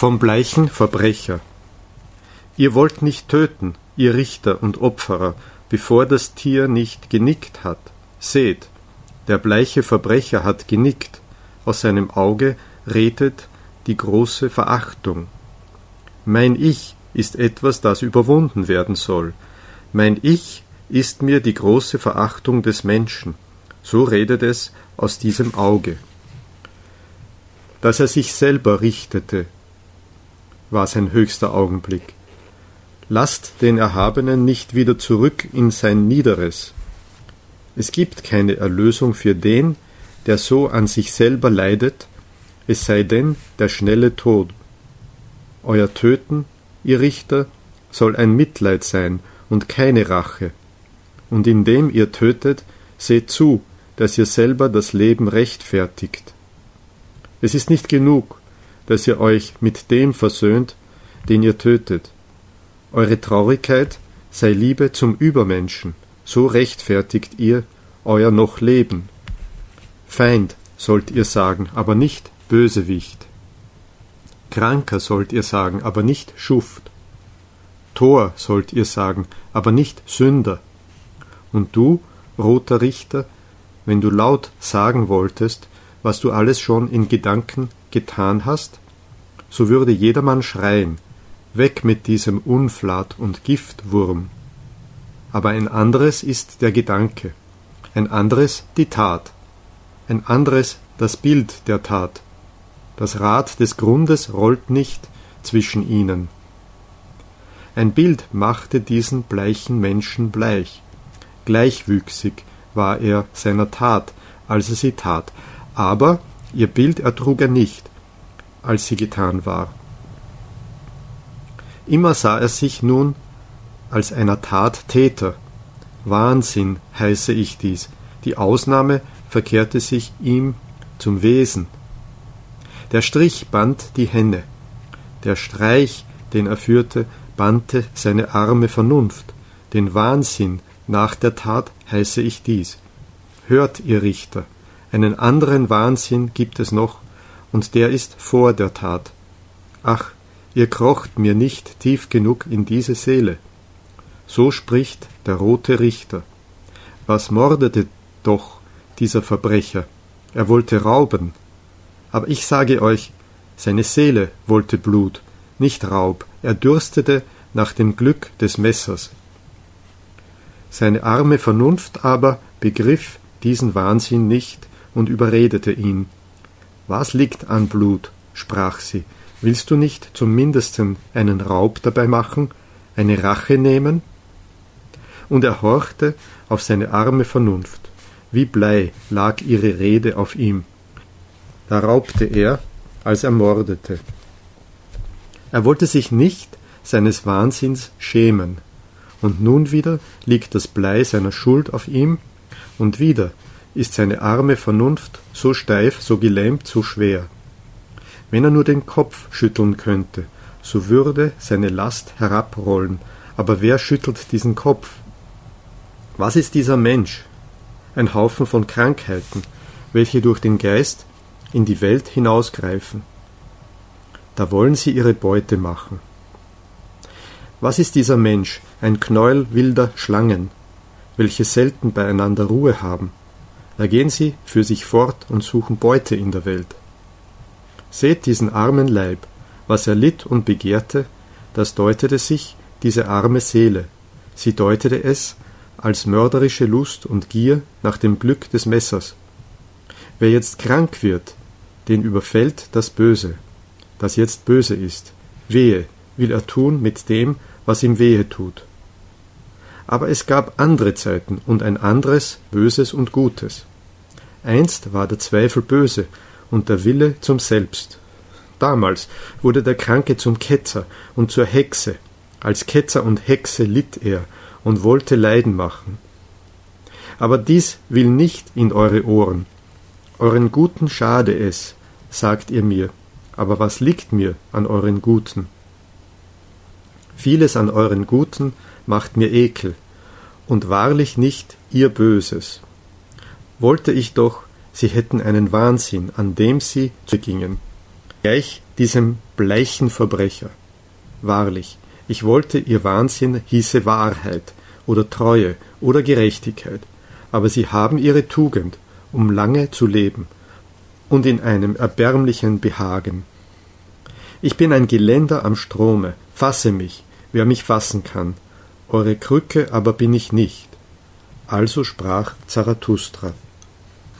Vom bleichen Verbrecher. Ihr wollt nicht töten, ihr Richter und Opferer, bevor das Tier nicht genickt hat. Seht, der bleiche Verbrecher hat genickt, aus seinem Auge redet die große Verachtung. Mein Ich ist etwas, das überwunden werden soll. Mein Ich ist mir die große Verachtung des Menschen. So redet es aus diesem Auge. Dass er sich selber richtete, war sein höchster Augenblick. Lasst den Erhabenen nicht wieder zurück in sein Niederes. Es gibt keine Erlösung für den, der so an sich selber leidet, es sei denn der schnelle Tod. Euer Töten, ihr Richter, soll ein Mitleid sein und keine Rache. Und indem ihr tötet, seht zu, dass ihr selber das Leben rechtfertigt. Es ist nicht genug, dass ihr euch mit dem versöhnt, den ihr tötet. Eure Traurigkeit sei Liebe zum Übermenschen, so rechtfertigt ihr euer noch Leben. Feind sollt ihr sagen, aber nicht Bösewicht. Kranker sollt ihr sagen, aber nicht Schuft. Tor sollt ihr sagen, aber nicht Sünder. Und du, roter Richter, wenn du laut sagen wolltest, was du alles schon in Gedanken getan hast, so würde jedermann schreien, Weg mit diesem Unflat und Giftwurm. Aber ein anderes ist der Gedanke, ein anderes die Tat, ein anderes das Bild der Tat. Das Rad des Grundes rollt nicht zwischen ihnen. Ein Bild machte diesen bleichen Menschen bleich. Gleichwüchsig war er seiner Tat, als er sie tat, aber ihr Bild ertrug er nicht, als sie getan war. Immer sah er sich nun als einer Tat Täter. Wahnsinn heiße ich dies. Die Ausnahme verkehrte sich ihm zum Wesen. Der Strich band die Henne. Der Streich, den er führte, bannte seine arme Vernunft. Den Wahnsinn nach der Tat heiße ich dies. Hört, ihr Richter, einen anderen Wahnsinn gibt es noch, und der ist vor der Tat. Ach, ihr krocht mir nicht tief genug in diese Seele. So spricht der rote Richter. Was mordete doch dieser Verbrecher? Er wollte rauben. Aber ich sage euch, seine Seele wollte Blut, nicht Raub. Er dürstete nach dem Glück des Messers. Seine arme Vernunft aber begriff diesen Wahnsinn nicht und überredete ihn. Was liegt an Blut? sprach sie. Willst du nicht zum mindesten einen Raub dabei machen, eine Rache nehmen? Und er horchte auf seine arme Vernunft. Wie Blei lag ihre Rede auf ihm. Da raubte er, als er mordete. Er wollte sich nicht seines Wahnsinns schämen. Und nun wieder liegt das Blei seiner Schuld auf ihm, und wieder ist seine arme Vernunft so steif, so gelähmt, so schwer. Wenn er nur den Kopf schütteln könnte, so würde seine Last herabrollen, aber wer schüttelt diesen Kopf? Was ist dieser Mensch? Ein Haufen von Krankheiten, welche durch den Geist in die Welt hinausgreifen. Da wollen sie ihre Beute machen. Was ist dieser Mensch? Ein Knäuel wilder Schlangen, welche selten beieinander Ruhe haben. Da gehen sie für sich fort und suchen Beute in der Welt. Seht diesen armen Leib, was er litt und begehrte, das deutete sich diese arme Seele, sie deutete es als mörderische Lust und Gier nach dem Glück des Messers. Wer jetzt krank wird, den überfällt das Böse, das jetzt böse ist. Wehe will er tun mit dem, was ihm wehe tut. Aber es gab andere Zeiten und ein anderes Böses und Gutes. Einst war der Zweifel böse und der Wille zum Selbst. Damals wurde der Kranke zum Ketzer und zur Hexe. Als Ketzer und Hexe litt er und wollte Leiden machen. Aber dies will nicht in eure Ohren. Euren Guten schade es, sagt ihr mir, aber was liegt mir an euren Guten? Vieles an euren Guten macht mir Ekel, und wahrlich nicht ihr Böses. Wollte ich doch, sie hätten einen Wahnsinn, an dem sie gingen. gleich diesem bleichen Verbrecher. Wahrlich, ich wollte, ihr Wahnsinn hieße Wahrheit oder Treue oder Gerechtigkeit, aber sie haben ihre Tugend, um lange zu leben und in einem erbärmlichen Behagen. Ich bin ein Geländer am Strome, fasse mich, wer mich fassen kann, eure Krücke aber bin ich nicht. Also sprach Zarathustra.